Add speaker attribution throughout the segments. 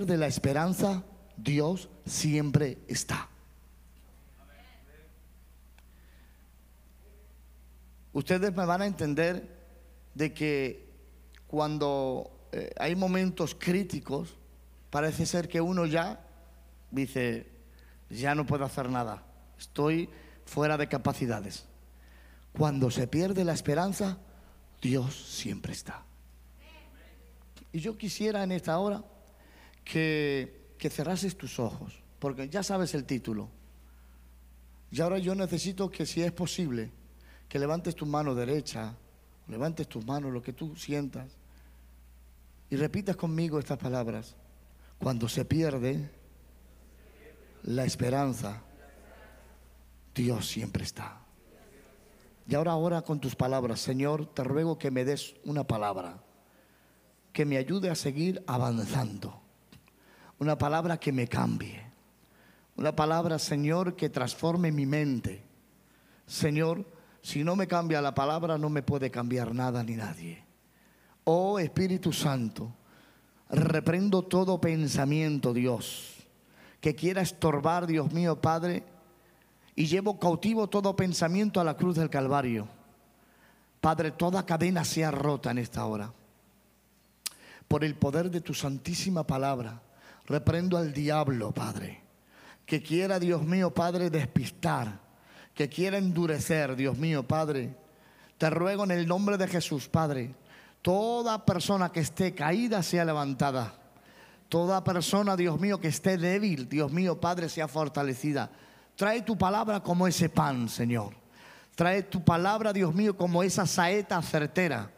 Speaker 1: pierde la esperanza, Dios siempre está. Ustedes me van a entender de que cuando eh, hay momentos críticos, parece ser que uno ya dice, ya no puedo hacer nada, estoy fuera de capacidades. Cuando se pierde la esperanza, Dios siempre está. Y yo quisiera en esta hora que, que cerrases tus ojos, porque ya sabes el título. Y ahora yo necesito que si es posible, que levantes tu mano derecha, levantes tus manos, lo que tú sientas, y repitas conmigo estas palabras. Cuando se pierde la esperanza, Dios siempre está. Y ahora, ahora con tus palabras, Señor, te ruego que me des una palabra que me ayude a seguir avanzando. Una palabra que me cambie. Una palabra, Señor, que transforme mi mente. Señor, si no me cambia la palabra, no me puede cambiar nada ni nadie. Oh Espíritu Santo, reprendo todo pensamiento, Dios, que quiera estorbar, Dios mío, Padre, y llevo cautivo todo pensamiento a la cruz del Calvario. Padre, toda cadena sea rota en esta hora. Por el poder de tu santísima palabra, reprendo al diablo, Padre, que quiera, Dios mío, Padre, despistar, que quiera endurecer, Dios mío, Padre. Te ruego en el nombre de Jesús, Padre, toda persona que esté caída sea levantada. Toda persona, Dios mío, que esté débil, Dios mío, Padre, sea fortalecida. Trae tu palabra como ese pan, Señor. Trae tu palabra, Dios mío, como esa saeta certera.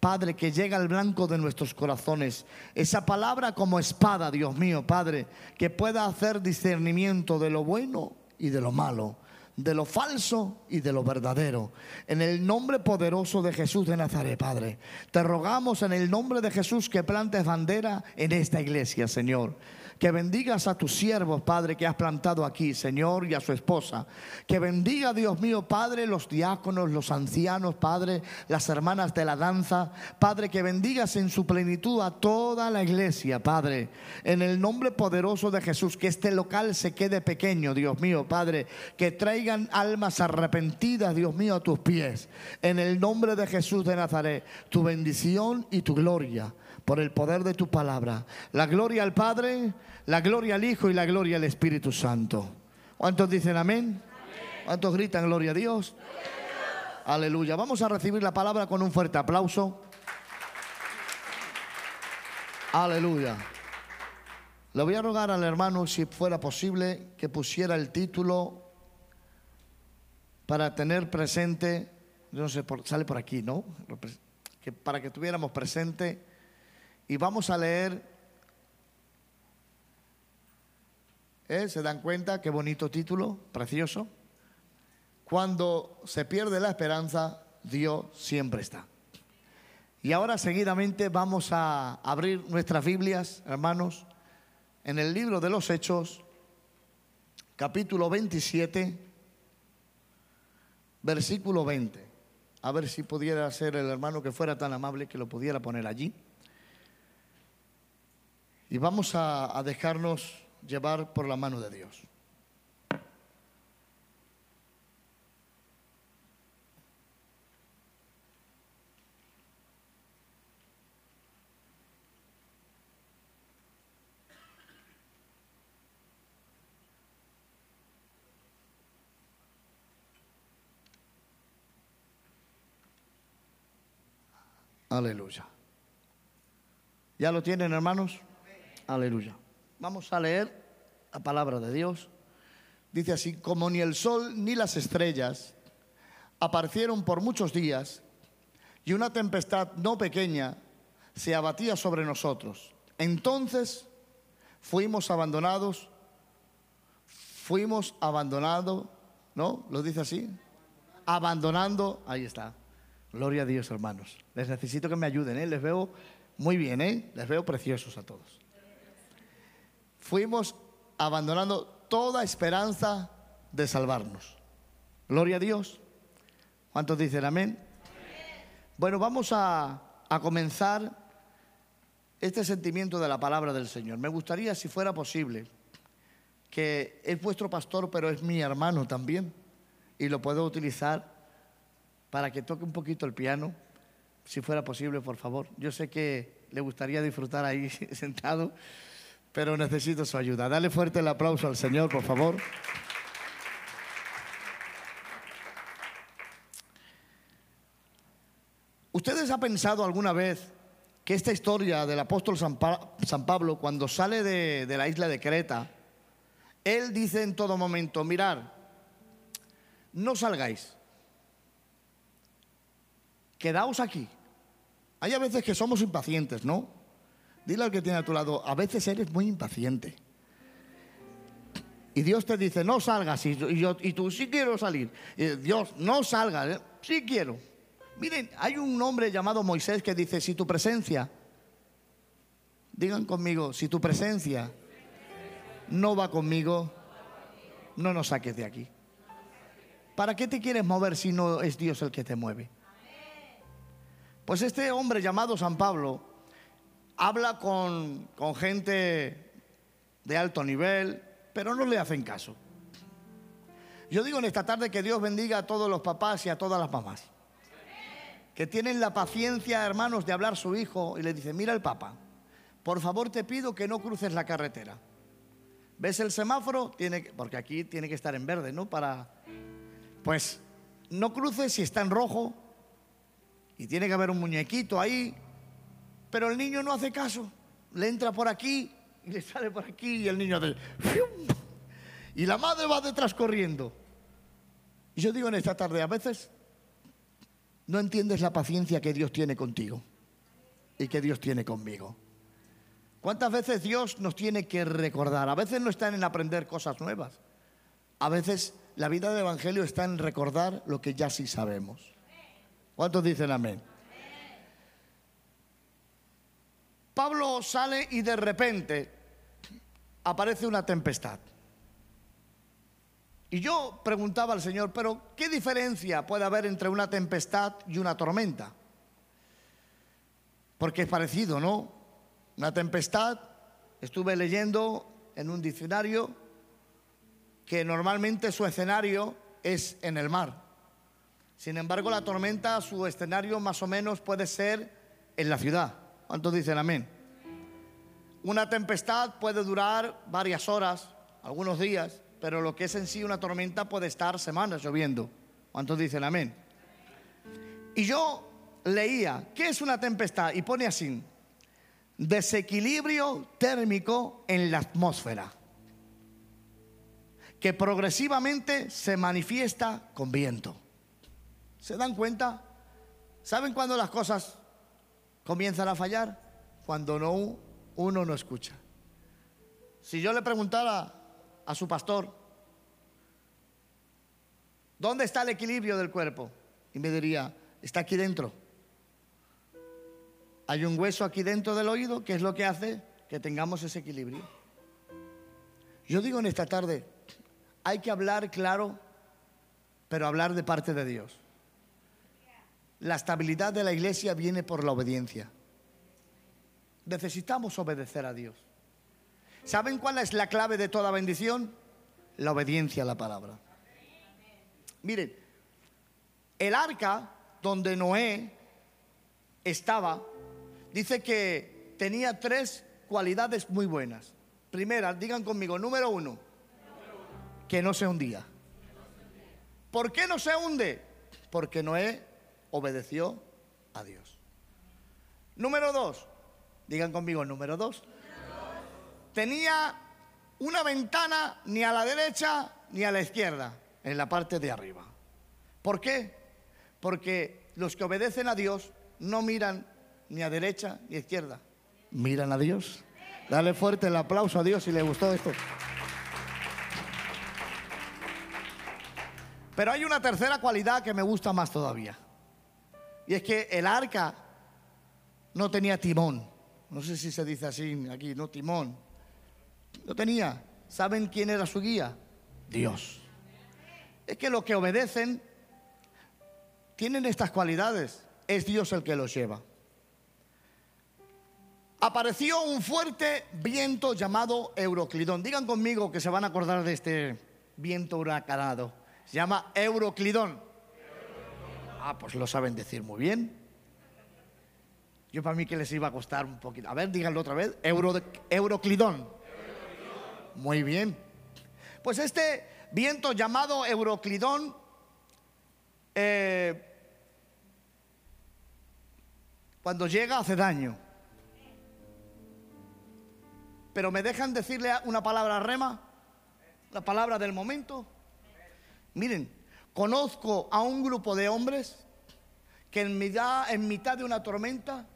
Speaker 1: Padre, que llega al blanco de nuestros corazones. Esa palabra como espada, Dios mío, Padre, que pueda hacer discernimiento de lo bueno y de lo malo de lo falso y de lo verdadero. En el nombre poderoso de Jesús de Nazaret, Padre, te rogamos en el nombre de Jesús que plantes bandera en esta iglesia, Señor. Que bendigas a tus siervos, Padre, que has plantado aquí, Señor, y a su esposa. Que bendiga, Dios mío, Padre, los diáconos, los ancianos, Padre, las hermanas de la danza. Padre, que bendigas en su plenitud a toda la iglesia, Padre. En el nombre poderoso de Jesús, que este local se quede pequeño, Dios mío, Padre. Que traigan almas arrepentidas, Dios mío, a tus pies. En el nombre de Jesús de Nazaret, tu bendición y tu gloria por el poder de tu palabra. La gloria al Padre, la gloria al Hijo y la gloria al Espíritu Santo. ¿Cuántos dicen amén? ¿Cuántos gritan gloria a Dios? Aleluya. Vamos a recibir la palabra con un fuerte aplauso. Aleluya. Le voy a rogar al hermano, si fuera posible, que pusiera el título para tener presente, no sé, sale por aquí, ¿no? Que para que tuviéramos presente y vamos a leer, ¿eh? ¿se dan cuenta? Qué bonito título, precioso. Cuando se pierde la esperanza, Dios siempre está. Y ahora seguidamente vamos a abrir nuestras Biblias, hermanos, en el libro de los Hechos, capítulo 27, versículo 20. A ver si pudiera ser el hermano que fuera tan amable que lo pudiera poner allí. Y vamos a, dejarnos llevar por la mano de Dios. Aleluya. ¿Ya lo tienen, hermanos? Aleluya. Vamos a leer la palabra de Dios. Dice así, como ni el sol ni las estrellas aparecieron por muchos días y una tempestad no pequeña se abatía sobre nosotros. Entonces fuimos abandonados, fuimos abandonados, ¿no? ¿Lo dice así? Abandonando, ahí está. Gloria a Dios, hermanos. Les necesito que me ayuden, ¿eh? Les veo muy bien, ¿eh? Les veo preciosos a todos fuimos abandonando toda esperanza de salvarnos. Gloria a Dios. ¿Cuántos dicen amén? Bueno, vamos a, a comenzar este sentimiento de la palabra del Señor. Me gustaría, si fuera posible, que es vuestro pastor, pero es mi hermano también, y lo puedo utilizar para que toque un poquito el piano, si fuera posible, por favor. Yo sé que le gustaría disfrutar ahí sentado, pero necesito su ayuda. Dale fuerte el aplauso al Señor, por favor. ¿Ustedes han pensado alguna vez que esta historia del apóstol San, Pablo, cuando sale de, de la isla de Creta, él dice en todo momento, mirar, no salgáis, quedaos aquí. Hay a veces que somos impacientes, ¿no? Dile al que tiene a tu lado, a veces eres muy impaciente. Y Dios te dice, no salgas, y, tú sí quiero salir. Dios, no salgas, ¿eh? sí quiero. Miren, hay un hombre llamado Moisés que dice, si tu presencia, digan conmigo, si tu presencia no va conmigo, no nos saques de aquí. ¿Para qué te quieres mover si no es Dios el que te mueve? Pues este hombre llamado San Pablo habla con, con gente de alto nivel, pero no le hacen caso. Yo digo en esta tarde que Dios bendiga a todos los papás y a todas las mamás. Que tienen la paciencia, hermanos, de hablar su hijo y le dice, mira el papá, por favor te pido que no cruces la carretera. ¿Ves el semáforo? Tiene porque aquí tiene que estar en verde, ¿no? Para, pues, no cruces si está en rojo y tiene que haber un muñequito ahí, pero el niño no hace caso. Le entra por aquí y le sale por aquí y el niño hace... Y la madre va detrás corriendo. Y yo digo en esta tarde, a veces no entiendes la paciencia que Dios tiene contigo y que Dios tiene conmigo. ¿Cuántas veces Dios nos tiene que recordar? A veces no está en aprender cosas nuevas. A veces la vida del Evangelio está en recordar lo que ya sí sabemos. ¿Cuántos dicen amén? Pablo sale y de repente aparece una tempestad. Y yo preguntaba al Señor, pero ¿qué diferencia puede haber entre una tempestad y una tormenta? Porque es parecido, ¿no? Una tempestad, estuve leyendo en un diccionario que normalmente su escenario es en el mar. Sin embargo, la tormenta, su escenario más o menos puede ser en la ciudad. ¿Cuántos dicen amén? Una tempestad puede durar varias horas, algunos días, pero lo que es en sí una tormenta puede estar semanas lloviendo. ¿Cuántos dicen amén? Y yo leía, ¿qué es una tempestad? Y pone así, desequilibrio térmico en la atmósfera, que progresivamente se manifiesta con viento. ¿Se dan cuenta? ¿Saben cuándo las cosas comienzan a fallar? Cuando no, uno no escucha. Si yo le preguntara a su pastor, ¿dónde está el equilibrio del cuerpo? Y me diría, está aquí dentro. Hay un hueso aquí dentro del oído que es lo que hace que tengamos ese equilibrio. Yo digo en esta tarde, hay que hablar claro, pero hablar de parte de Dios. La estabilidad de la iglesia viene por la obediencia. Necesitamos obedecer a Dios. ¿Saben cuál es la clave de toda bendición? La obediencia a la palabra. Miren, el arca donde Noé estaba dice que tenía tres cualidades muy buenas. Primera, digan conmigo, número uno, que no se hundía. ¿Por qué no se hunde? Porque Noé obedeció a Dios. Número dos, digan conmigo, número dos, tenía una ventana ni a la derecha ni a la izquierda, en la parte de arriba. ¿Por qué? Porque los que obedecen a Dios no miran ni a derecha ni a izquierda. Miran a Dios. Dale fuerte el aplauso a Dios si le gustó esto. Pero hay una tercera cualidad que me gusta más todavía. Y es que el arca no tenía timón. No sé si se dice así aquí, no timón. No tenía. ¿Saben quién era su guía? Dios. Es que los que obedecen tienen estas cualidades. Es Dios el que los lleva. apareció un fuerte viento llamado Euroclidón. Digan conmigo que se van a acordar de este viento huracanado. Se llama Euroclidón. Ah, pues lo saben decir muy bien. Yo para mí que les iba a costar un poquito. A ver, díganlo otra vez. Euroclidón. Muy bien. Pues este viento llamado Euroclidón eh, cuando llega hace daño. Pero me dejan decirle una palabra rema, la palabra del momento. Miren, conozco a un grupo de hombres que en mitad, en mitad de una tormenta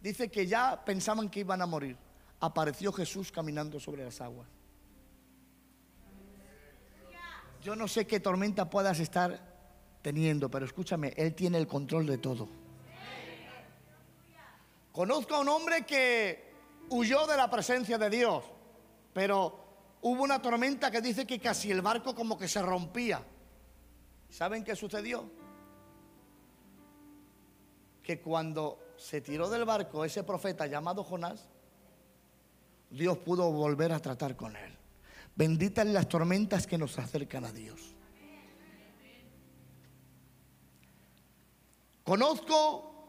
Speaker 1: dice que ya pensaban que iban a morir. Apareció Jesús caminando sobre las aguas. Yo no sé qué tormenta puedas estar teniendo, pero escúchame, Él tiene el control de todo. Conozco a un hombre que huyó de la presencia de Dios, pero hubo una tormenta que dice que casi el barco como que se rompía. ¿Saben qué sucedió? Que cuando se tiró del barco ese profeta llamado Jonás, Dios pudo volver a tratar con él. Benditas las tormentas que nos acercan a Dios. Conozco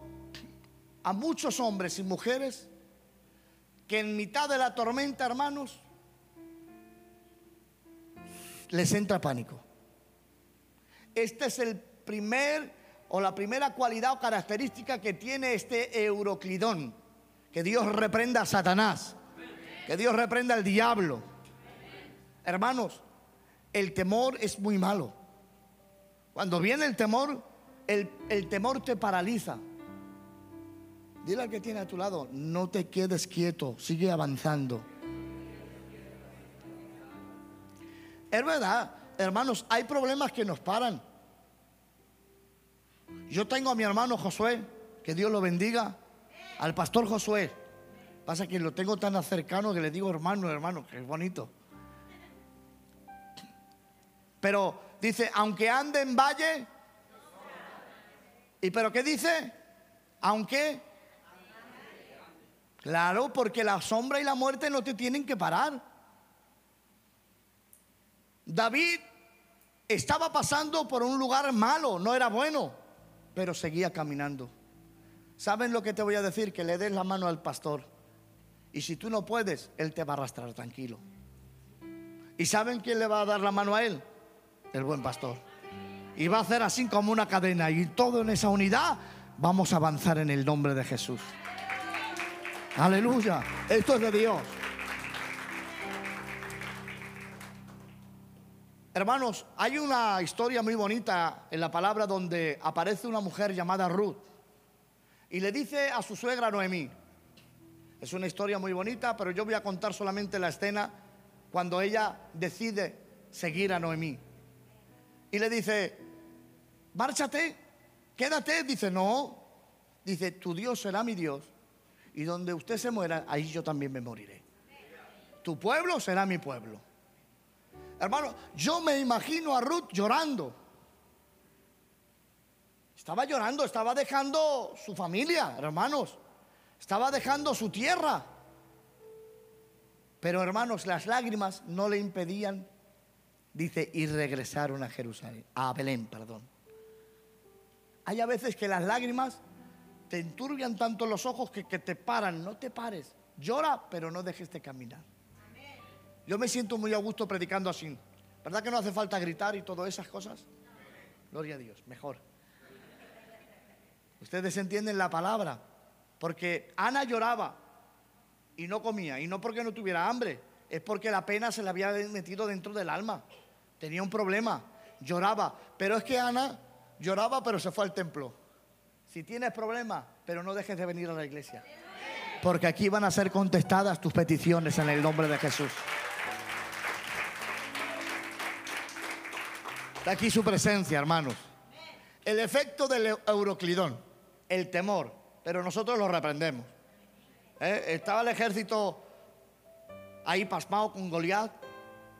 Speaker 1: a muchos hombres y mujeres que en mitad de la tormenta, hermanos, les entra pánico. Este es el primer o la primera cualidad o característica que tiene este Euroclidón. Que Dios reprenda a Satanás. Que Dios reprenda al diablo. Hermanos, el temor es muy malo. Cuando viene el temor, el, el temor te paraliza. Dile al que tiene a tu lado, no te quedes quieto, sigue avanzando. Es verdad, hermanos, hay problemas que nos paran. Yo tengo a mi hermano Josué, que Dios lo bendiga, al pastor Josué. Pasa que lo tengo tan cercano que le digo hermano, hermano, que es bonito. Pero dice, aunque ande en valle, ¿y pero qué dice? Aunque Claro, porque la sombra y la muerte no te tienen que parar. David estaba pasando por un lugar malo, no era bueno, pero seguía caminando. ¿Saben lo que te voy a decir? Que le des la mano al pastor. Y si tú no puedes, él te va a arrastrar tranquilo. ¿Y saben quién le va a dar la mano a él? El buen pastor. Y va a hacer así como una cadena. Y todo en esa unidad vamos a avanzar en el nombre de Jesús. Aleluya. Esto es de Dios. Hermanos, hay una historia muy bonita en la palabra donde aparece una mujer llamada Ruth y le dice a su suegra Noemí, es una historia muy bonita, pero yo voy a contar solamente la escena cuando ella decide seguir a Noemí. Y le dice, márchate, quédate. Dice, no. Dice, tu Dios será mi Dios y donde usted se muera, ahí yo también me moriré. Tu pueblo será mi pueblo. Hermano, yo me imagino a Ruth llorando. Estaba llorando, estaba dejando su familia, hermanos. Estaba dejando su tierra. Pero hermanos, las lágrimas no le impedían, dice, y regresaron a Jerusalén, a Belén, perdón. Hay a veces que las lágrimas te enturbian tanto los ojos que, te paran. No te pares. Llora, pero no dejes de caminar. Yo me siento muy a gusto predicando así. ¿Verdad que no hace falta gritar y todas esas cosas? Gloria a Dios, mejor. Ustedes entienden la palabra. Porque Ana lloraba y no comía. Y no porque no tuviera hambre. Es porque la pena se le había metido dentro del alma. Tenía un problema. Lloraba. Pero es que Ana lloraba pero se fue al templo. Si tienes problemas, pero no dejes de venir a la iglesia. Porque aquí van a ser contestadas tus peticiones en el nombre de Jesús. Está aquí su presencia, hermanos. El efecto del euroclidón, el temor, pero nosotros lo reprendemos. ¿Eh? Estaba el ejército ahí pasmado con Goliat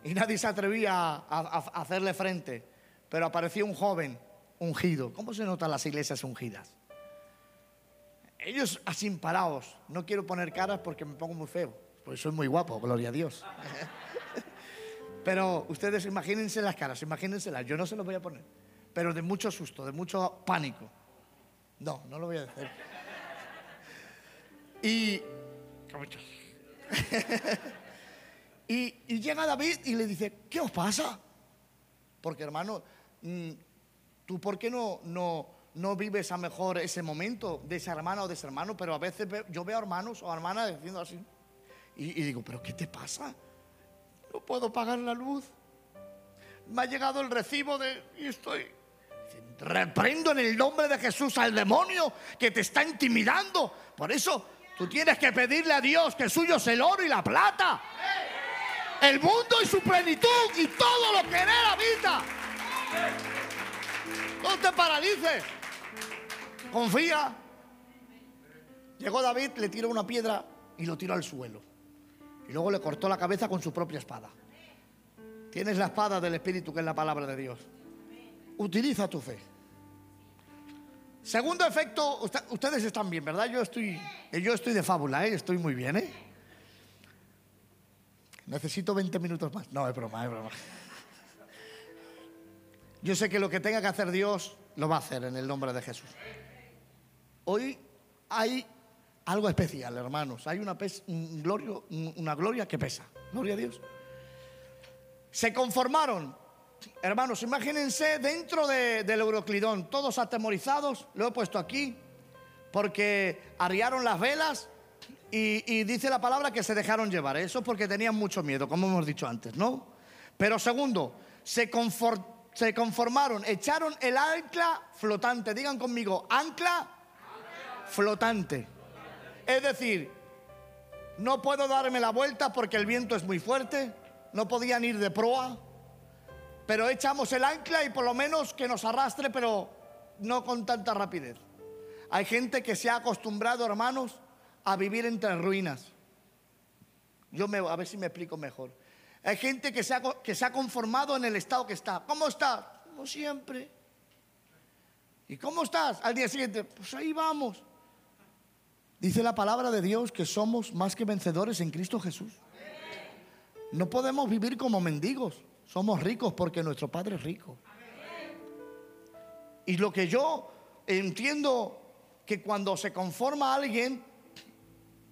Speaker 1: y nadie se atrevía a, hacerle frente, pero apareció un joven ungido. ¿Cómo se notan las iglesias ungidas? ellos así parados. No quiero poner caras porque me pongo muy feo. Pues soy muy guapo, gloria a Dios. Pero ustedes imagínense las caras, imagínenselas. Yo no se los voy a poner. Pero de mucho susto, de mucho pánico. No, no lo voy a decir. Y. y, y llega David y le dice: ¿Qué os pasa? Porque hermano, mm, ¿tú por qué no, no, no vives a mejor ese momento de esa hermana o de ese hermano? Pero a veces yo veo hermanos o hermanas diciendo así. Y, y digo, ¿pero qué te pasa? No puedo pagar la luz. Me ha llegado el recibo de... Y estoy... Reprendo en el nombre de Jesús al demonio que te está intimidando. Por eso tú tienes que pedirle a Dios que suyo es el oro y la plata. El mundo y su plenitud y todo lo que en él habita. No te paralices. Confía. Llegó David, le tiró una piedra y lo tiró al suelo. Y luego le cortó la cabeza con su propia espada. Tienes la espada del Espíritu, que es la palabra de Dios. Utiliza tu fe. Segundo efecto, ustedes están bien, ¿verdad? Yo estoy, yo estoy de fábula, ¿eh? estoy muy bien. ¿eh? Necesito 20 minutos más. No, es broma, es broma. Yo sé que lo que tenga que hacer Dios lo va a hacer en el nombre de Jesús. Hoy hay algo especial, hermanos. Hay una, gloria que pesa. Gloria a Dios. Se conformaron. Hermanos, imagínense dentro del Euroclidón, todos atemorizados, lo he puesto aquí, porque arriaron las velas y, dice la palabra que se dejaron llevar. Eso porque tenían mucho miedo, como hemos dicho antes, ¿no? Pero segundo, se, se conformaron, echaron el ancla flotante. Digan conmigo, ancla flotante. Es decir, no puedo darme la vuelta porque el viento es muy fuerte, no podían ir de proa, pero echamos el ancla y por lo menos que nos arrastre, pero no con tanta rapidez. Hay gente que se ha acostumbrado, hermanos, a vivir entre ruinas. Yo me, a ver si me explico mejor. Hay gente que se, ha, que se ha conformado en el estado que está. ¿Cómo está? Como siempre. ¿Y cómo estás? Al día siguiente, pues ahí vamos. Dice la palabra de Dios que somos más que vencedores en Cristo Jesús. No podemos vivir como mendigos. Somos ricos porque nuestro Padre es rico. Y lo que yo entiendo que cuando se conforma alguien,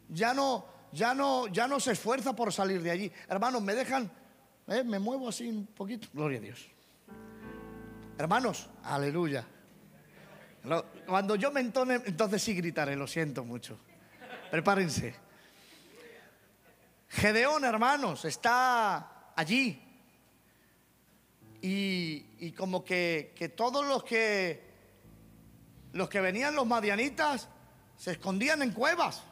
Speaker 1: ya no, ya no, ya no se esfuerza por salir de allí. Hermanos, me dejan, eh, me muevo así un poquito. Gloria a Dios. Hermanos, aleluya. Cuando yo me entone, entonces sí gritaré, lo siento mucho. Prepárense. Gedeón, hermanos, está allí. Y, como que, que, todos los que los que venían los madianitas se escondían en cuevas.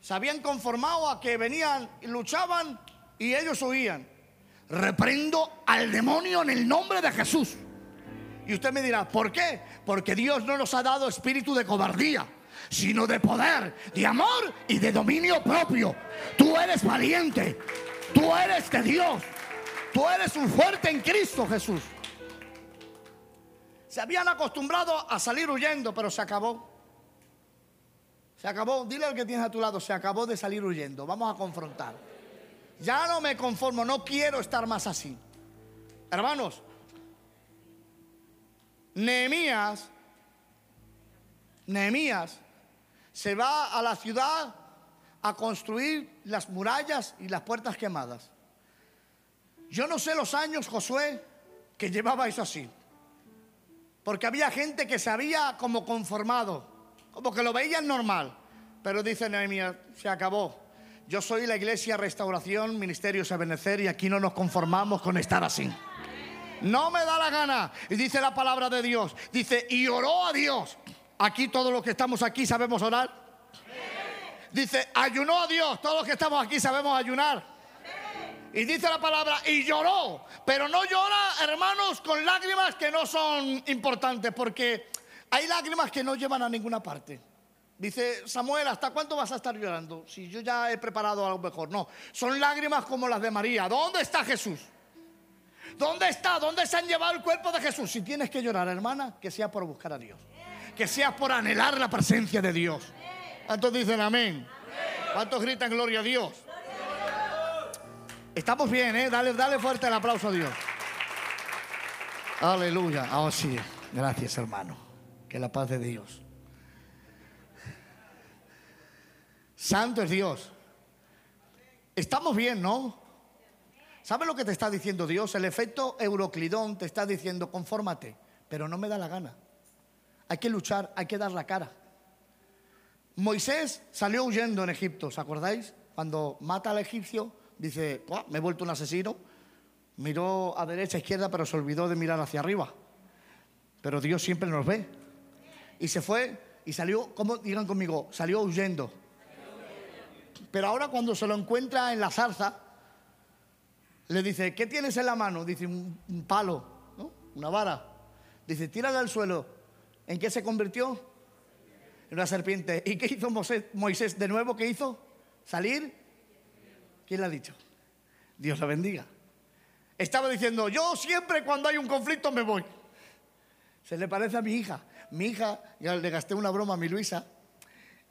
Speaker 1: Se habían conformado a que venían y luchaban y ellos huían. Reprendo al demonio en el nombre de Jesús. Y usted me dirá, ¿por qué? Porque Dios no nos ha dado espíritu de cobardía, sino de poder, de amor y de dominio propio. Tú eres valiente, tú eres de Dios, tú eres un fuerte en Cristo Jesús. Se habían acostumbrado a salir huyendo, pero se acabó. Se acabó, dile al que tienes a tu lado, se acabó de salir huyendo, vamos a confrontar. Ya no me conformo, no quiero estar más así. Hermanos, Nehemías, Nehemías se va a la ciudad a construir las murallas y las puertas quemadas. Yo no sé los años, Josué, que llevaba eso así. Porque había gente que se había como conformado, como que lo veían normal. Pero dice Nehemías, se acabó. Yo soy la iglesia Restauración, Ministerio Sabenecer y aquí no nos conformamos con estar así. No me da la gana. Y dice la palabra de Dios. Dice, y oró a Dios. Aquí todos los que estamos aquí sabemos orar. Dice, ayunó a Dios. Todos los que estamos aquí sabemos ayunar. Y dice la palabra, y lloró. Pero no llora, hermanos, con lágrimas que no son importantes. Porque hay lágrimas que no llevan a ninguna parte. Dice Samuel, ¿hasta cuánto vas a estar llorando? Si yo ya he preparado algo mejor. No, son lágrimas como las de María. ¿Dónde está Jesús? ¿Dónde está? ¿Dónde se han llevado el cuerpo de Jesús? Si tienes que llorar, hermana, que sea por buscar a Dios. que sea por anhelar la presencia de Dios. ¿Cuántos dicen amén? ¿Cuántos gritan gloria a Dios? Estamos bien, ¿eh? Dale, dale fuerte el aplauso a Dios. Aleluya. Oh, sí. Gracias, hermano. Que la paz de Dios. Santo es Dios. Estamos bien, ¿no? ¿Sabes lo que te está diciendo Dios? El efecto Euroclidón te está diciendo, confórmate, pero no me da la gana. Hay que luchar, hay que dar la cara. Moisés salió huyendo en Egipto, ¿os acordáis? Cuando mata al egipcio, dice, me he vuelto un asesino. Miró a derecha, a izquierda, pero se olvidó de mirar hacia arriba. Pero Dios siempre nos ve. Y se fue y salió, ¿cómo digan conmigo? Salió huyendo. Pero ahora cuando se lo encuentra en la zarza, le dice, ¿qué tienes en la mano? Dice, un, palo, ¿no? una vara. Dice, tírala al suelo. ¿En qué se convirtió? En una serpiente. ¿Y qué hizo Moisés? ¿De nuevo qué hizo? ¿Salir? ¿Quién le ha dicho? Dios la bendiga. Estaba diciendo, yo siempre cuando hay un conflicto me voy. Se le parece a mi hija. Mi hija, ya le gasté una broma a mi Luisa,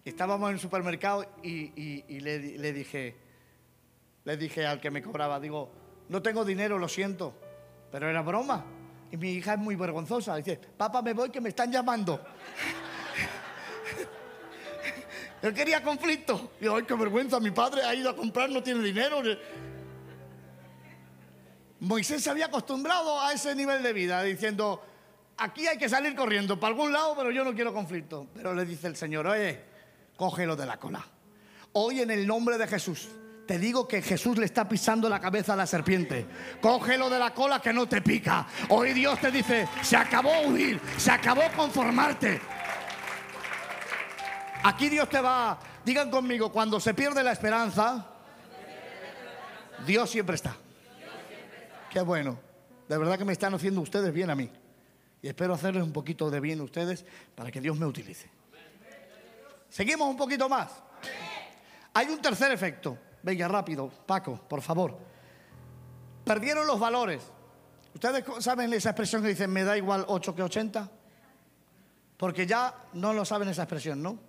Speaker 1: estábamos en el supermercado y, le, dije, le dije al que me cobraba, digo, no tengo dinero, lo siento, pero era broma. Y mi hija es muy vergonzosa, dice, papá, me voy que me están llamando. Él quería conflicto. Y ay, qué vergüenza, mi padre ha ido a comprar, no tiene dinero. Moisés se había acostumbrado a ese nivel de vida, diciendo, aquí hay que salir corriendo para algún lado, pero yo no quiero conflicto. Pero le dice el Señor, oye, cógelo de la cola. Hoy en el nombre de Jesús, te digo que Jesús le está pisando la cabeza a la serpiente. Cógelo de la cola que no te pica. Hoy Dios te dice, se acabó huir, se acabó conformarte. Aquí Dios te va, digan conmigo, cuando se pierde la esperanza, Dios siempre está. Qué bueno. De verdad que me están haciendo ustedes bien a mí. Y espero hacerles un poquito de bien a ustedes para que Dios me utilice. Seguimos un poquito más. Hay un tercer efecto. Venga, rápido, Paco, por favor. Perdieron los valores. ¿Ustedes saben esa expresión que dicen, me da igual 8 que 80? Porque ya no lo saben esa expresión, ¿no?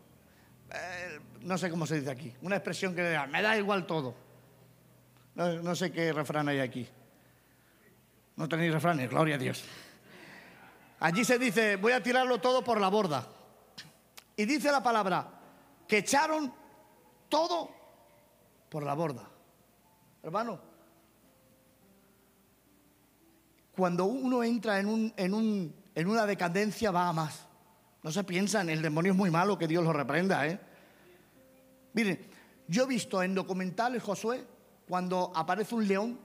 Speaker 1: Eh, no sé cómo se dice aquí. Una expresión que me da igual todo. No, no sé qué refrán hay aquí. No tenéis refranes, gloria a Dios. Allí se dice, voy a tirarlo todo por la borda. Y dice la palabra, que echaron todo por la borda. Hermano, cuando uno entra en, un, en, un, en una decadencia va a más. No se piensa en el demonio es muy malo, que Dios lo reprenda. ¿eh? Miren, yo he visto en documentales, Josué, cuando aparece un león,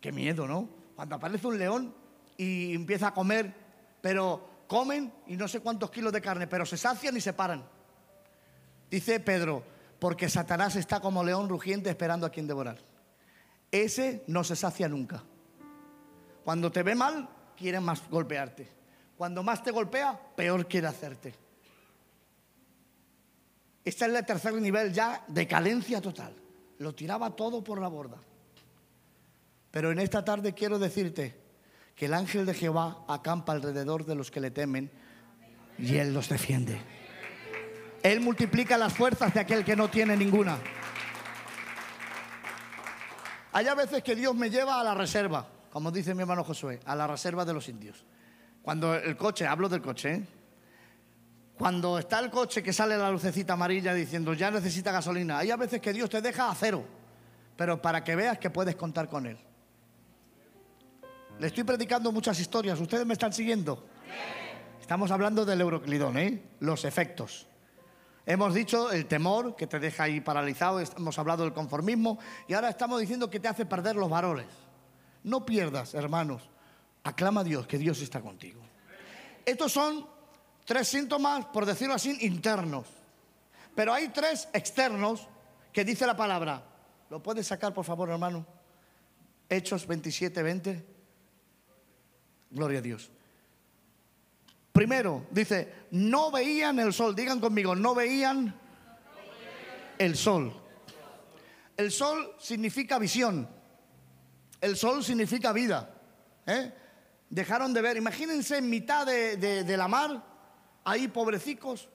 Speaker 1: qué miedo, ¿no? Cuando aparece un león y empieza a comer, pero comen y no sé cuántos kilos de carne, pero se sacian y se paran. Dice Pedro, porque Satanás está como león rugiente esperando a quien devorar. Ese no se sacia nunca. Cuando te ve mal, quiere más golpearte. Cuando más te golpea, peor quiere hacerte. Este es el tercer nivel ya de calencia total. Lo tiraba todo por la borda. Pero en esta tarde quiero decirte que el ángel de Jehová acampa alrededor de los que le temen y él los defiende. Él multiplica las fuerzas de aquel que no tiene ninguna. Hay a veces que Dios me lleva a la reserva, como dice mi hermano Josué, a la reserva de los indios. Cuando el coche, hablo del coche, ¿eh? cuando está el coche que sale la lucecita amarilla diciendo ya necesita gasolina, hay a veces que Dios te deja a cero, pero para que veas que puedes contar con Él. Le estoy predicando muchas historias, ¿ustedes me están siguiendo? Estamos hablando del euroclidón, ¿eh? los efectos. Hemos dicho el temor que te deja ahí paralizado, hemos hablado del conformismo y ahora estamos diciendo que te hace perder los varones. No pierdas, hermanos. Aclama a Dios que Dios está contigo. Estos son tres síntomas, por decirlo así, internos. Pero hay tres externos que dice la palabra. ¿Lo puedes sacar, por favor, hermano? Hechos 27, 20. Gloria a Dios. Primero, dice, no veían el sol. Digan conmigo, no veían el sol. El sol significa visión. El sol significa vida. ¿eh? Dejaron de ver. Imagínense en mitad de, la mar hay pobrecicos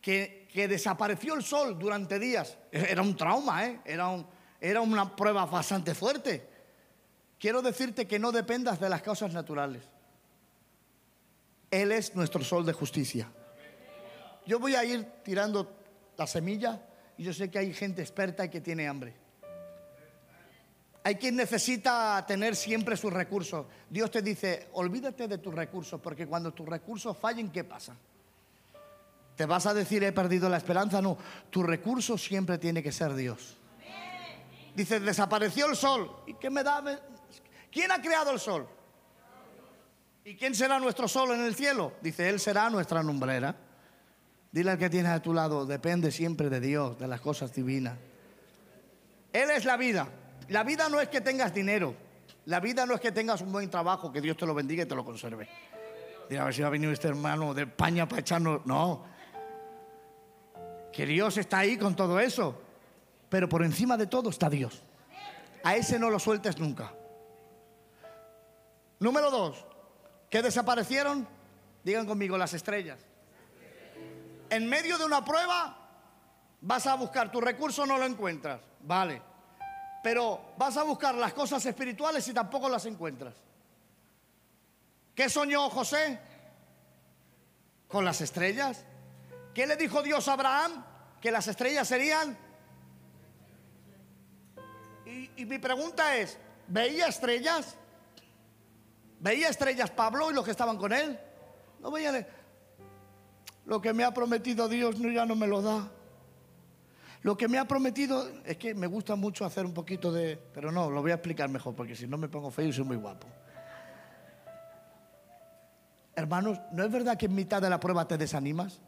Speaker 1: que, que desapareció el sol durante días. Era un trauma, ¿eh? era, un- era una prueba bastante fuerte. Quiero decirte que no dependas de las causas naturales. Él es nuestro sol de justicia. Yo voy a ir tirando la semilla y yo sé que hay gente experta y que tiene hambre. Hay quien necesita tener siempre sus recursos. Dios te dice, olvídate de tus recursos, porque cuando tus recursos fallen, ¿qué pasa? ¿Te vas a decir, he perdido la esperanza? No, tu recurso siempre tiene que ser Dios. Dice, desapareció el sol. ¿Y qué me da? ¿Quién ha creado el sol? ¿Y quién será nuestro sol en el cielo? Dice, Él será nuestra lumbrera. Dile al que tienes a tu lado, depende siempre de Dios, de las cosas divinas. Él es la vida. La vida no es que tengas dinero. La vida no es que tengas un buen trabajo, que Dios te lo bendiga y te lo conserve. Dile, a ver si va a venir este hermano de España para echarnos. No. Que Dios está ahí con todo eso. Pero por encima de todo está Dios. A ese no lo sueltes nunca. Número dos. ¿Qué desaparecieron? Digan conmigo las estrellas. En medio de una prueba vas a buscar tu recurso, no lo encuentras. Vale. Pero vas a buscar las cosas espirituales y tampoco las encuentras. ¿Qué soñó José? Con las estrellas. ¿Qué le dijo Dios a Abraham? Que las estrellas serían. Y, y mi pregunta es, ¿veía estrellas? ¿Veía estrellas Pablo y los que estaban con él? No veían. Lo que me ha prometido Dios no, ya no me lo da. Lo que me ha prometido es que me gusta mucho hacer un poquito de... Pero no, lo voy a explicar mejor porque si no me pongo feo y soy muy guapo. Hermanos, ¿no es verdad que en mitad de la prueba te desanimas?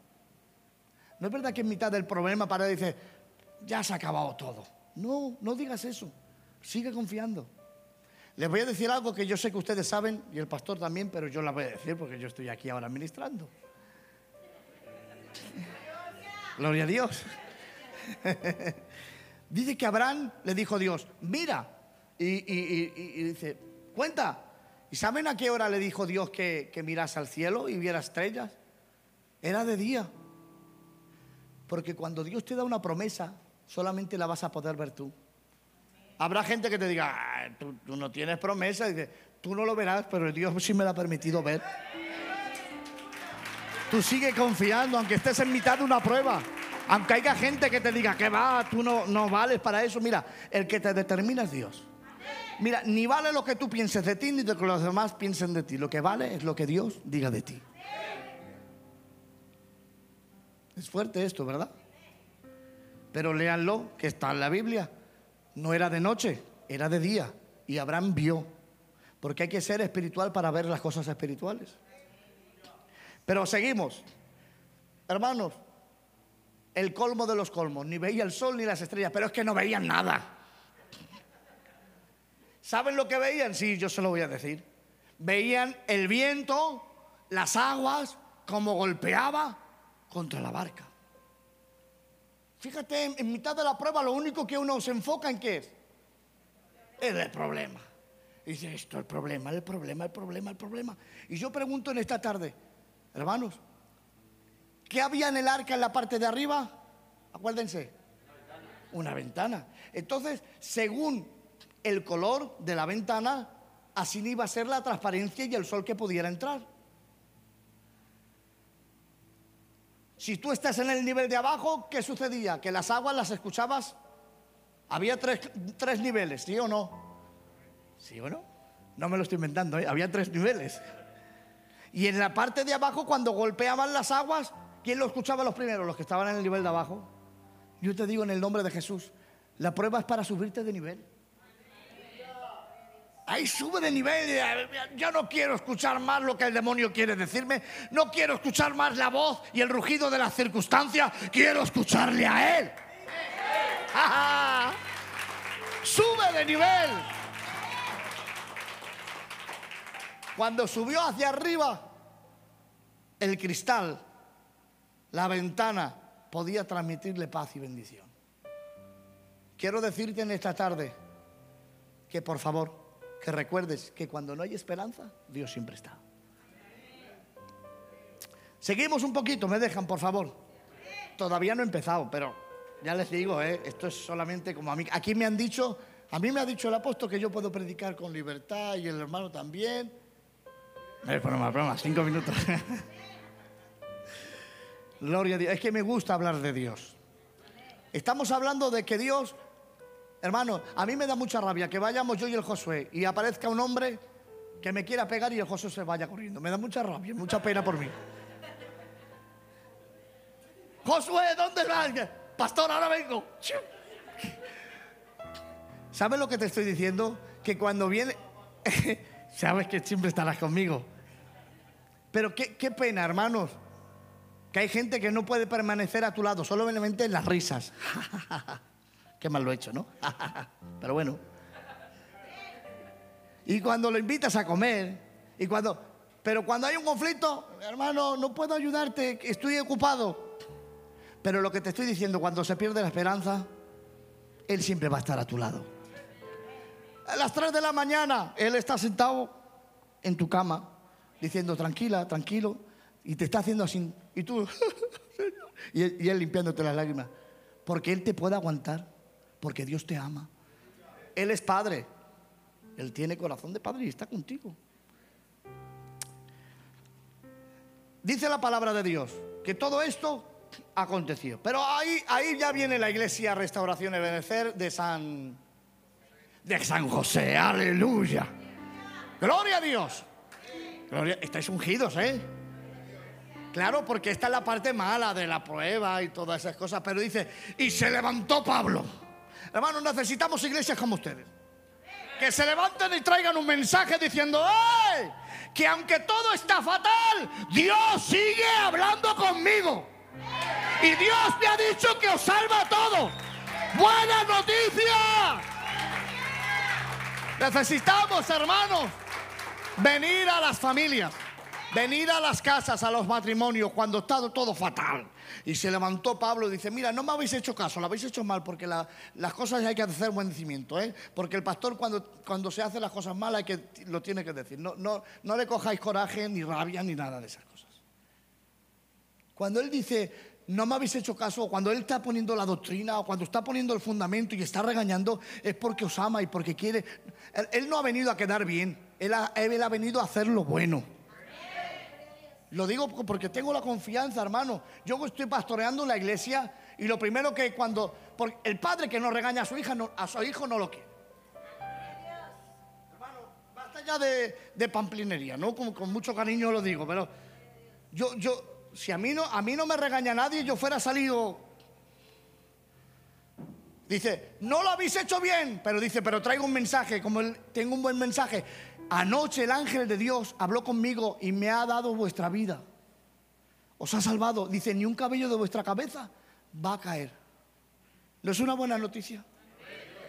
Speaker 1: ¿No es verdad que en mitad del problema para dices, ya se ha acabado todo? No, no digas eso. Sigue confiando. Les voy a decir algo que yo sé que ustedes saben y el pastor también, pero yo la voy a decir porque yo estoy aquí ahora ministrando. Gloria a Dios. dice que Abraham le dijo a Dios, mira, y, dice, cuenta. ¿Y saben a qué hora le dijo Dios que, que mirase al cielo y viera estrellas? Era de día. Porque cuando Dios te da una promesa, solamente la vas a poder ver tú. Habrá gente que te diga, "Ah, tú, tú no tienes promesa. Y dice, tú no lo verás, pero Dios sí me lo ha permitido ver. Tú sigue confiando, aunque estés en mitad de una prueba. Aunque haya gente que te diga que va, tú no, no vales para eso. Mira, el que te determina es Dios. Mira, ni vale lo que tú pienses de ti, ni lo que los demás piensen de ti. Lo que vale es lo que Dios diga de ti. Es fuerte esto, ¿verdad? Pero léanlo, que está en la Biblia. No era de noche, era de día. Y Abraham vio. Porque hay que ser espiritual para ver las cosas espirituales. Pero seguimos. Hermanos, el colmo de los colmos. Ni veía el sol ni las estrellas, pero es que no veían nada. ¿Saben lo que veían? Sí, yo se lo voy a decir. Veían el viento, las aguas, como golpeaba contra la barca. Fíjate, en, mitad de la prueba lo único que uno se enfoca en qué es. Es el problema. Y dice, esto el problema, el problema, el problema, el problema. Y yo pregunto en esta tarde, hermanos, ¿qué había en el arca en la parte de arriba? Acuérdense. Una ventana. Entonces, según el color de la ventana, así iba a ser la transparencia y el sol que pudiera entrar. Si tú estás en el nivel de abajo, ¿qué sucedía? Que las aguas las escuchabas. Había tres, tres niveles, ¿sí o no? ¿Sí o no? No me lo estoy inventando, ¿eh? había tres niveles. Y en la parte de abajo, cuando golpeaban las aguas, ¿quién lo escuchaba los primeros? Los que estaban en el nivel de abajo. Yo te digo en el nombre de Jesús, la prueba es para subirte de nivel. Ahí sube de nivel. Yo no quiero escuchar más lo que el demonio quiere decirme. No quiero escuchar más la voz y el rugido de las circunstancias. Quiero escucharle a él. Sube de nivel. Cuando subió hacia arriba, el cristal, la ventana, podía transmitirle paz y bendición. Quiero decirte en esta tarde que por favor, que recuerdes que cuando no hay esperanza, Dios siempre está. Seguimos un poquito, me dejan, por favor. Todavía no he empezado, pero ya les digo, ¿eh? esto es solamente como a mí. Aquí me han dicho, a mí me ha dicho el apóstol que yo puedo predicar con libertad y el hermano también. Es broma, broma, cinco minutos. Gloria a Dios. Es que me gusta hablar de Dios. Estamos hablando de que Dios, hermano, a mí me da mucha rabia que vayamos yo y el Josué y aparezca un hombre que me quiera pegar y el Josué se vaya corriendo. Me da mucha rabia, mucha pena por mí. Josué, ¿dónde vas? Pastor, ahora vengo. ¿Sabes lo que te estoy diciendo? Que cuando viene... Sabes que siempre estarás conmigo. Pero qué, qué pena, hermanos. Que hay gente que no puede permanecer a tu lado, solamente en las risas. qué mal lo he hecho, ¿no? Pero bueno. Y cuando lo invitas a comer, y cuando, pero cuando hay un conflicto, hermano, no puedo ayudarte, estoy ocupado. Pero lo que te estoy diciendo, cuando se pierde la esperanza, Él siempre va a estar a tu lado. A las 3 de la mañana, Él está sentado en tu cama, diciendo, tranquila, tranquilo, y te está haciendo así, y tú, y, él, y Él limpiándote las lágrimas, porque Él te puede aguantar, porque Dios te ama. Él es Padre, Él tiene corazón de Padre y está contigo. Dice la palabra de Dios que todo esto aconteció. Pero ahí, ahí ya viene la iglesia Restauración Ebenecer de San, de San José. Aleluya. Gloria a Dios. Gloria, estáis ungidos, ¿eh? Claro, porque esta es la parte mala de la prueba y todas esas cosas. Pero dice, y se levantó Pablo. Hermanos, necesitamos iglesias como ustedes. Que se levanten y traigan un mensaje diciendo, ¡ay! Que aunque todo está fatal, Dios sigue hablando conmigo. Y Dios me ha dicho que os salva a todos. Buena noticia. Necesitamos, hermanos, venir a las familias, venir a las casas, a los matrimonios, cuando está todo fatal. Y se levantó Pablo y dice, mira, no me habéis hecho caso, lo habéis hecho mal, porque la- las cosas hay que hacer buen cimiento, ¿eh? Porque el pastor cuando, cuando se hace las cosas mal hay que, lo tiene que decir. No, no, no le cojáis coraje, ni rabia, ni nada de esas cosas. Cuando él dice, no me habéis hecho caso, o cuando él está poniendo la doctrina, o cuando está poniendo el fundamento y está regañando, es porque os ama y porque quiere. Él, él no ha venido a quedar bien, él ha, él ha venido a hacer lo bueno. Lo digo porque tengo la confianza, hermano. Yo estoy pastoreando la iglesia y lo primero que cuando. El padre que no regaña a su hija, no- a su hijo no lo quiere. Hermano, basta ya de, de pamplinería, ¿no? Con, con mucho cariño lo digo, pero yo, yo, si a mí no, a mí no me regaña nadie, yo fuera salido. Dice, no lo habéis hecho bien, pero dice, pero traigo un mensaje, como el- tengo un buen mensaje. Anoche el ángel de Dios habló conmigo y me ha dado vuestra vida. Os ha salvado. Dice, ni un cabello de vuestra cabeza va a caer. ¿No es una buena noticia?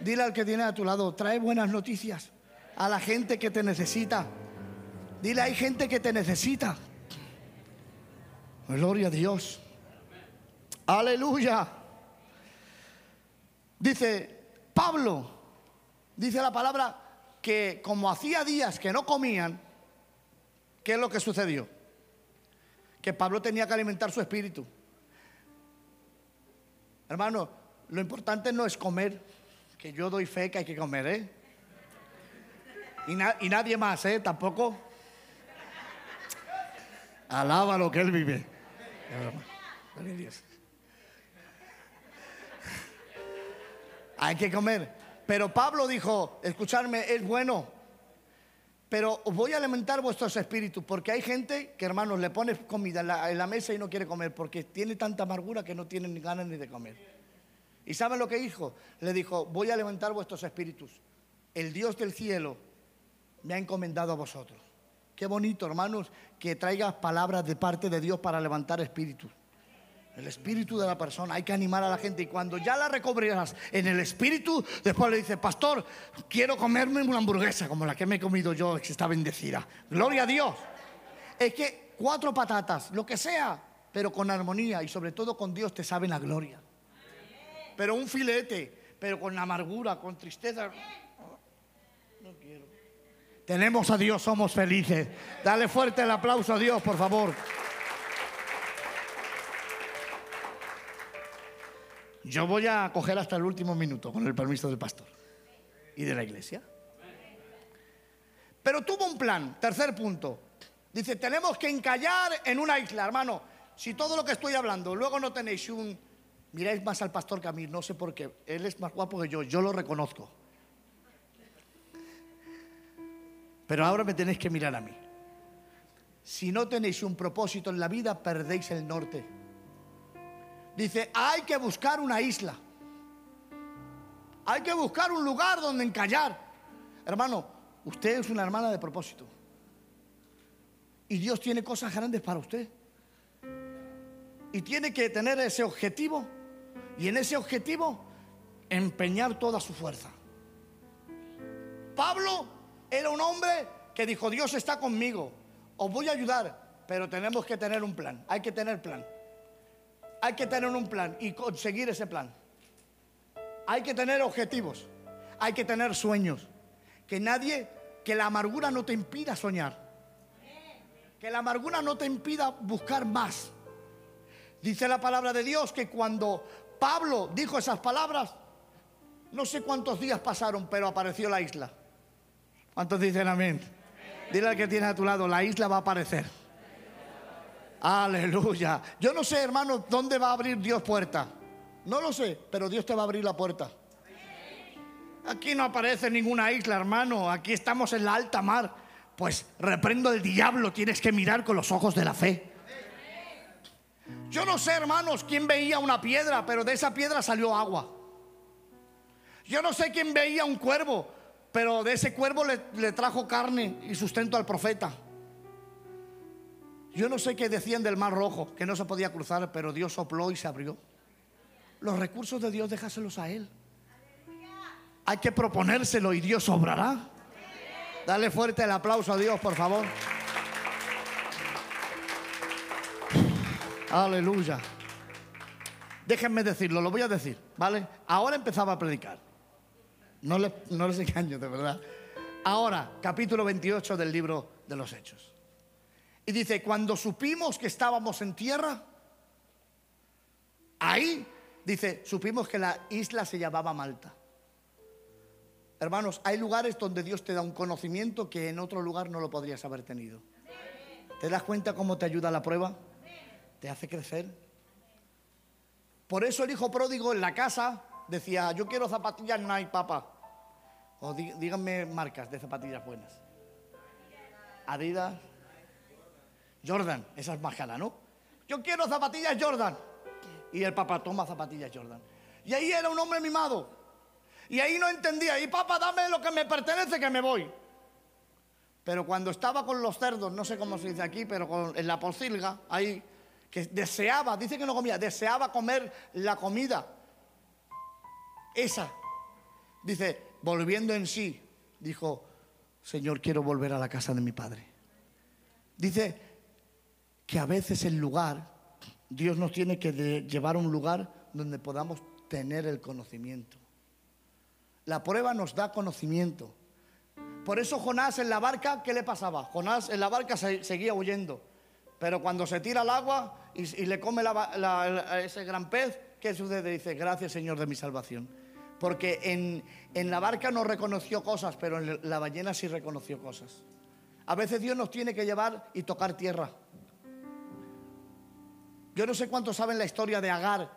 Speaker 1: Dile al que tiene a tu lado, trae buenas noticias a la gente que te necesita. Dile, hay gente que te necesita. Gloria a Dios. Aleluya. Dice Pablo, dice la palabra que como hacía días que no comían, ¿qué es lo que sucedió? Que Pablo tenía que alimentar su espíritu. Hermano, lo importante no es comer, que yo doy fe que hay que comer, ¿eh? Y, y nadie más, ¿eh? Tampoco. Alaba lo que él vive. Hay que comer. Pero Pablo dijo, escuchadme, es bueno. Pero voy a alimentar vuestros espíritus, porque hay gente que, hermanos, le pones comida en la, en la mesa y no quiere comer, porque tiene tanta amargura que no tiene ni ganas ni de comer. ¿Y saben lo que dijo? Le dijo, voy a alimentar vuestros espíritus. El Dios del cielo me ha encomendado a vosotros. Qué bonito, hermanos, que traigas palabras de parte de Dios para levantar espíritus. El espíritu de la persona, hay que animar a la gente. Y cuando ya la recobras en el espíritu, después le dice, pastor, quiero comerme una hamburguesa como la que me he comido yo, que está bendecida. Gloria a Dios. Es que cuatro patatas, lo que sea, pero con armonía y sobre todo con Dios te saben la gloria. Pero un filete, pero con amargura, con tristeza. No quiero. Tenemos a Dios, somos felices. Dale fuerte el aplauso a Dios, por favor. Yo voy a coger hasta el último minuto, con el permiso del pastor y de la iglesia. Pero tuvo un plan, tercer punto. Dice, tenemos que encallar en una isla, hermano. Si todo lo que estoy hablando, luego no tenéis un... Miráis más al pastor que a mí, no sé por qué. Él es más guapo que yo, yo lo reconozco. Pero ahora me tenéis que mirar a mí. Si no tenéis un propósito en la vida, perdéis el norte. Dice, hay que buscar una isla. Hay que buscar un lugar donde encallar. Hermano, usted es una hermana de propósito. Y Dios tiene cosas grandes para usted. Y tiene que tener ese objetivo. Y en ese objetivo empeñar toda su fuerza. Pablo era un hombre que dijo, Dios está conmigo, os voy a ayudar, pero tenemos que tener un plan, hay que tener plan. Hay que tener un plan y conseguir ese plan. Hay que tener objetivos, hay que tener sueños. Que nadie, que la amargura no te impida soñar. Que la amargura no te impida buscar más. Dice la palabra de Dios que cuando Pablo dijo esas palabras, no sé cuántos días pasaron, pero apareció la isla. ¿Cuántos dicen amén? Dile al que tiene a tu lado, la isla va a aparecer. Aleluya. Yo no sé, hermano, dónde va a abrir Dios puerta. No lo sé, pero Dios te va a abrir la puerta. Aquí no aparece ninguna isla, hermano. Aquí estamos en la alta mar. Pues reprendo el diablo, tienes que mirar con los ojos de la fe. Yo no sé, hermanos, quién veía una piedra, pero de esa piedra salió agua. Yo no sé quién veía un cuervo, pero de ese cuervo le, trajo carne y sustento al profeta. Yo no sé qué decían del mar rojo, que no se podía cruzar, pero Dios sopló y se abrió. Los recursos de Dios déjaselos a Él. Hay que proponérselo y Dios obrará. Dale fuerte el aplauso a Dios, por favor. Aleluya. Déjenme decirlo, lo voy a decir, ¿vale? Ahora empezaba a predicar. No les, no les engaño, de verdad. Ahora, capítulo 28 del libro de los Hechos. Y dice, cuando supimos que estábamos en tierra, ahí, dice, supimos que la isla se llamaba Malta. Hermanos, hay lugares donde Dios te da un conocimiento que en otro lugar no lo podrías haber tenido. ¿Te das cuenta cómo te ayuda la prueba? Te hace crecer. Por eso el hijo pródigo en la casa decía, yo quiero zapatillas Nike, papá. O díganme marcas de zapatillas buenas. Adidas. Jordan, esa es más cara, ¿no? Yo quiero zapatillas Jordan. Y el papá toma zapatillas Jordan. Y ahí era un hombre mimado. Y ahí no entendía. Y papá, dame lo que me pertenece que me voy. Pero cuando estaba con los cerdos, no sé cómo se dice aquí, pero en la pocilga, ahí, que deseaba, dice que no comía, deseaba comer la comida esa. Dice, volviendo en sí, dijo, Señor, quiero volver a la casa de mi padre. Dice que a veces el lugar, Dios nos tiene que llevar a un lugar donde podamos tener el conocimiento. La prueba nos da conocimiento. Por eso Jonás en la barca, ¿qué le pasaba? Jonás en la barca seguía huyendo. Pero cuando se tira al agua y, le come ese gran pez, ¿qué sucede? Dice, gracias Señor de mi salvación. Porque en, en, la barca no reconoció cosas, pero en la ballena sí reconoció cosas. A veces Dios nos tiene que llevar y tocar tierra. Yo no sé cuántos saben la historia de Agar,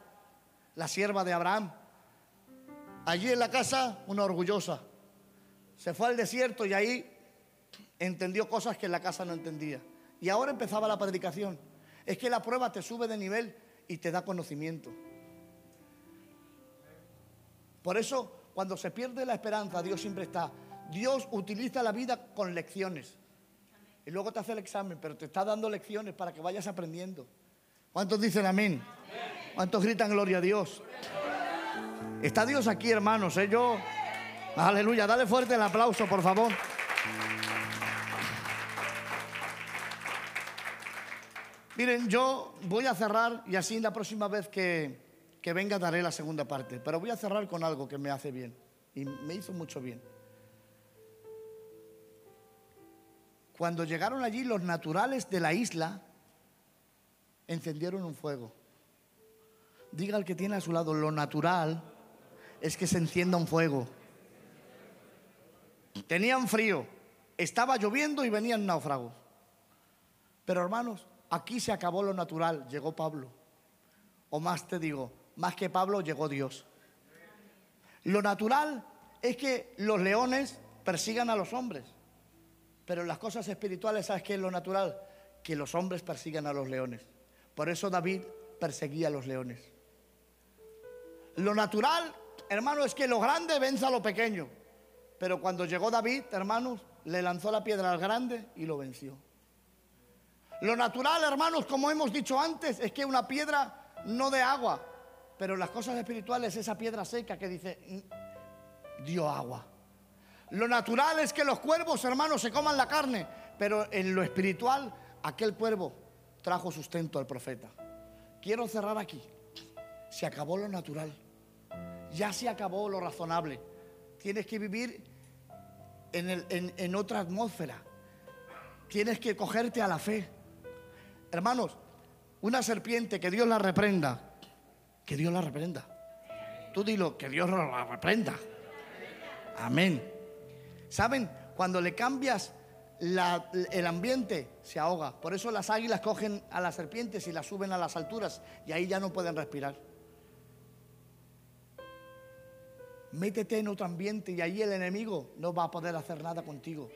Speaker 1: la sierva de Abraham. Allí en la casa, una orgullosa. Se fue al desierto y ahí entendió cosas que en la casa no entendía. Y ahora empezaba la predicación. Es que la prueba te sube de nivel y te da conocimiento. Por eso, cuando se pierde la esperanza, Dios siempre está. Dios utiliza la vida con lecciones. Y luego te hace el examen, pero te está dando lecciones para que vayas aprendiendo. ¿Cuántos dicen amén? ¿Cuántos gritan gloria a Dios? Está Dios aquí, hermanos. ¿eh? Yo, aleluya, dale fuerte el aplauso, por favor. Miren, yo voy a cerrar y así la próxima vez que, que venga daré la segunda parte. Pero voy a cerrar con algo que me hace bien y me hizo mucho bien. Cuando llegaron allí los naturales de la isla, encendieron un fuego. Diga al que tiene a su lado, lo natural es que se encienda un fuego. Tenían frío, estaba lloviendo y venían náufragos. Pero hermanos, aquí se acabó lo natural, llegó Pablo. O más te digo, más que Pablo llegó Dios. Lo natural es que los leones persigan a los hombres. Pero en las cosas espirituales, ¿sabes qué es lo natural? Que los hombres persigan a los leones. Por eso David perseguía a los leones. Lo natural, hermano, es que lo grande venza a lo pequeño. Pero cuando llegó David, hermanos, le lanzó la piedra al grande y lo venció. Lo natural, hermanos, como hemos dicho antes, es que una piedra no de agua, pero las cosas espirituales, esa piedra seca que dice, mm, dio agua. Lo natural es que los cuervos, hermanos, se coman la carne, pero en lo espiritual, aquel cuervo trajo sustento al profeta. Quiero cerrar aquí. Se acabó lo natural. Ya se acabó lo razonable. Tienes que vivir en, en otra atmósfera. Tienes que cogerte a la fe. Hermanos, una serpiente que Dios la reprenda, que Dios la reprenda. Tú dilo, que Dios la reprenda. Amén. ¿Saben? Cuando le cambias el ambiente, se ahoga. Por eso las águilas cogen a las serpientes y las suben a las alturas y ahí ya no pueden respirar. Métete en otro ambiente y ahí el enemigo no va a poder hacer nada contigo.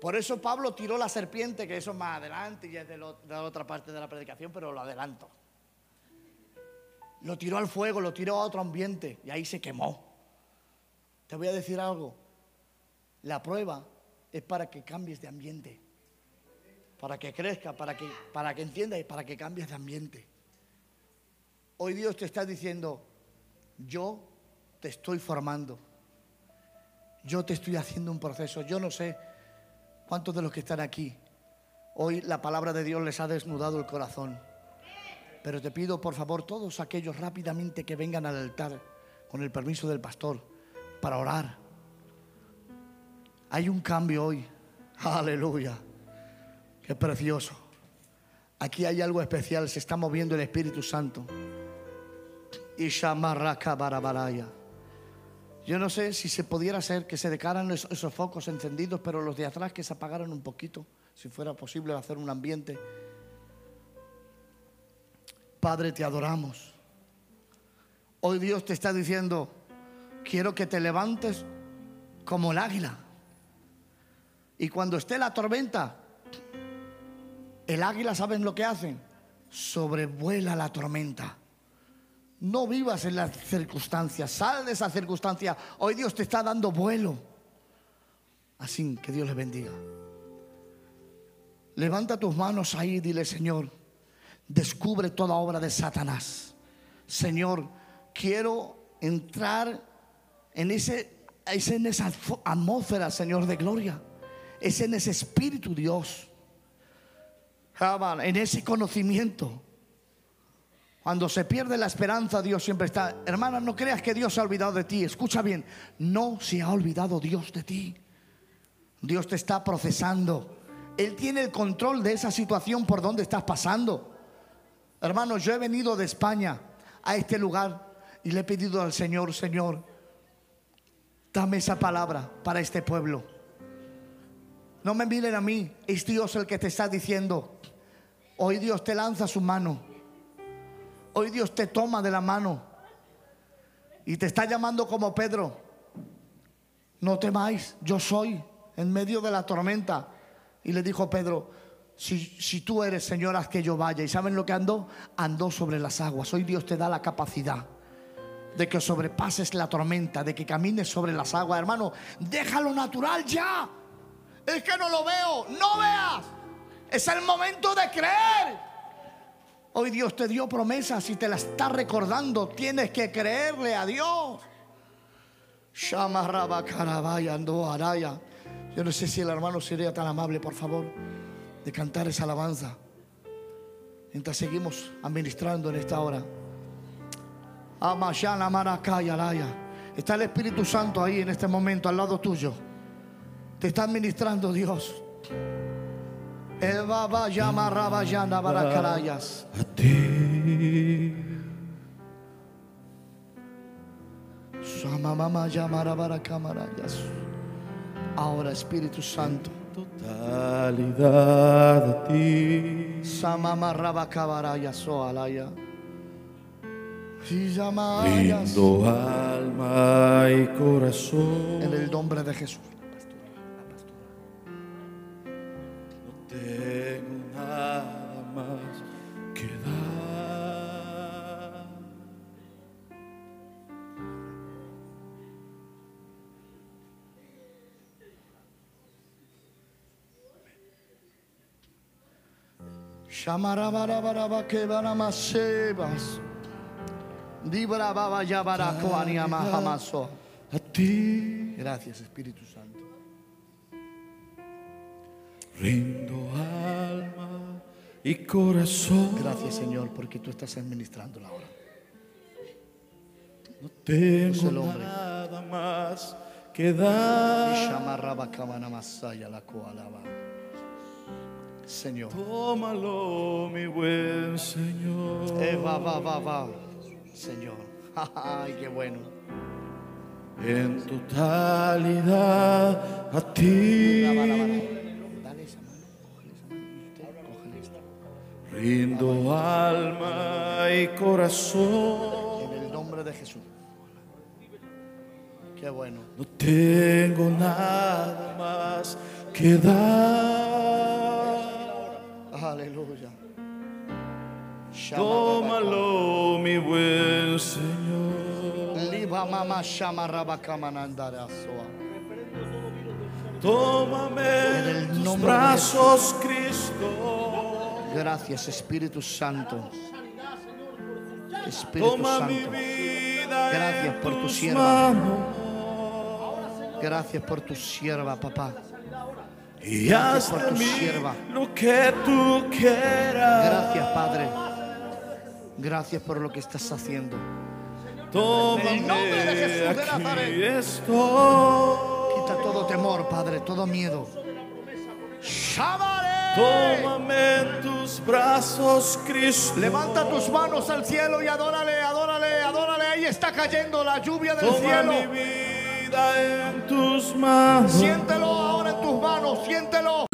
Speaker 1: Por eso Pablo tiró la serpiente, que eso más adelante y es de, la otra parte de la predicación, pero lo adelanto. Lo tiró al fuego, lo tiró a otro ambiente y ahí se quemó. Te voy a decir algo. La prueba es para que cambies de ambiente, para que crezca, para que, para que entiendas y para que cambies de ambiente. Hoy Dios te está diciendo, yo te estoy formando, yo te estoy haciendo un proceso, yo no sé cuántos de los que están aquí, hoy la palabra de Dios les ha desnudado el corazón. Pero te pido, por favor, todos aquellos rápidamente que vengan al altar, con el permiso del pastor, para orar. Hay un cambio hoy. Aleluya. Qué precioso. Aquí hay algo especial. Se está moviendo el Espíritu Santo. Y barabaraya. Yo no sé si se pudiera hacer que se decaran esos, focos encendidos, pero los de atrás que se apagaran un poquito, si fuera posible hacer un ambiente. Padre, te adoramos. Hoy Dios te está diciendo, quiero que te levantes como el águila. Y cuando esté la tormenta, el águila, ¿saben lo que hacen? Sobrevuela la tormenta. No vivas en las circunstancias, sal de esa circunstancia. Hoy Dios te está dando vuelo. Así que Dios le bendiga. Levanta tus manos ahí y dile, Señor, descubre toda obra de Satanás. Señor, quiero entrar en, ese, en esa atmósfera, Señor, de gloria. Es en ese espíritu, Dios. En ese conocimiento. Cuando se pierde la esperanza, Dios siempre está. Hermana, no creas que Dios se ha olvidado de ti. Escucha bien, no se ha olvidado Dios de ti. Dios te está procesando. Él tiene el control de esa situación por donde estás pasando. Hermano, yo he venido de España a este lugar y le he pedido al Señor, Señor, Dame esa palabra para este pueblo. No me miren a mí, es Dios el que te está diciendo. Hoy Dios te lanza su mano. Hoy Dios te toma de la mano. Y te está llamando como Pedro. No temáis, yo soy en medio de la tormenta. Y le dijo Pedro, si, si, tú eres Señor, haz que yo vaya. ¿Y saben lo que andó? Andó sobre las aguas. Hoy Dios te da la capacidad de que sobrepases la tormenta, de que camines sobre las aguas. Hermano, déjalo natural ya. Es que no lo veo, no veas. Es el momento de creer. Hoy Dios te dio promesas y te la está recordando. Tienes que creerle a Dios. Yo no sé si el hermano sería tan amable, por favor, de cantar esa alabanza. Mientras seguimos administrando en esta hora. Está el Espíritu Santo ahí en este momento al lado tuyo te está administrando Dios. Eva vaya marrabayana barakarayas.
Speaker 2: A ti.
Speaker 1: Sama mamá llamará barakamarayas. Ahora Espíritu Santo.
Speaker 2: Totalidad a ti.
Speaker 1: Sama mamá cabarayas o oh,
Speaker 2: alaya. Y llamarás. alma y corazón.
Speaker 1: En el nombre de Jesús. A
Speaker 2: ti
Speaker 1: Gracias, Espíritu Santo.
Speaker 2: rindo alma y corazón.
Speaker 1: Gracias, Señor, porque tú estás administrando la hora.
Speaker 2: No tengo
Speaker 1: el hombre.
Speaker 2: nada más que dar.
Speaker 1: La. Señor.
Speaker 2: Tómalo, mi buen Señor.
Speaker 1: Eh, va, va, va, va. Señor. Ay, qué bueno.
Speaker 2: En totalidad a ti.
Speaker 1: Usted cógele esta.
Speaker 2: Rindo alma y corazón.
Speaker 1: En el nombre de Jesús. Qué bueno.
Speaker 2: No tengo nada más que dar.
Speaker 1: Aleluya.
Speaker 2: Tómalo, mi buen Señor.
Speaker 1: Liba rabakamanandara soa.
Speaker 2: Tómame
Speaker 1: En el
Speaker 2: tus
Speaker 1: de
Speaker 2: brazos, Cristo.
Speaker 1: Gracias, Espíritu Santo. Espíritu
Speaker 2: Toma
Speaker 1: Santo. Gracias por tu sierva. Gracias por tu sierva, papá.
Speaker 2: Y haz
Speaker 1: por
Speaker 2: de
Speaker 1: tu
Speaker 2: mí
Speaker 1: sierva.
Speaker 2: lo que tú quieras.
Speaker 1: Gracias, Padre. Gracias por lo que estás haciendo.
Speaker 2: Tómame,
Speaker 1: En el nombre de Jesús de Nazaret.
Speaker 2: estoy.
Speaker 1: Quita todo temor, Padre, todo miedo. ¡Shámale!
Speaker 2: Tómame en tus brazos, Cristo.
Speaker 1: Levanta tus manos al cielo y adórale, adórale, adórale. Ahí está cayendo la lluvia del
Speaker 2: Toma
Speaker 1: cielo.
Speaker 2: mi vida.
Speaker 1: Siéntelo ahora en tus manos, siéntelo.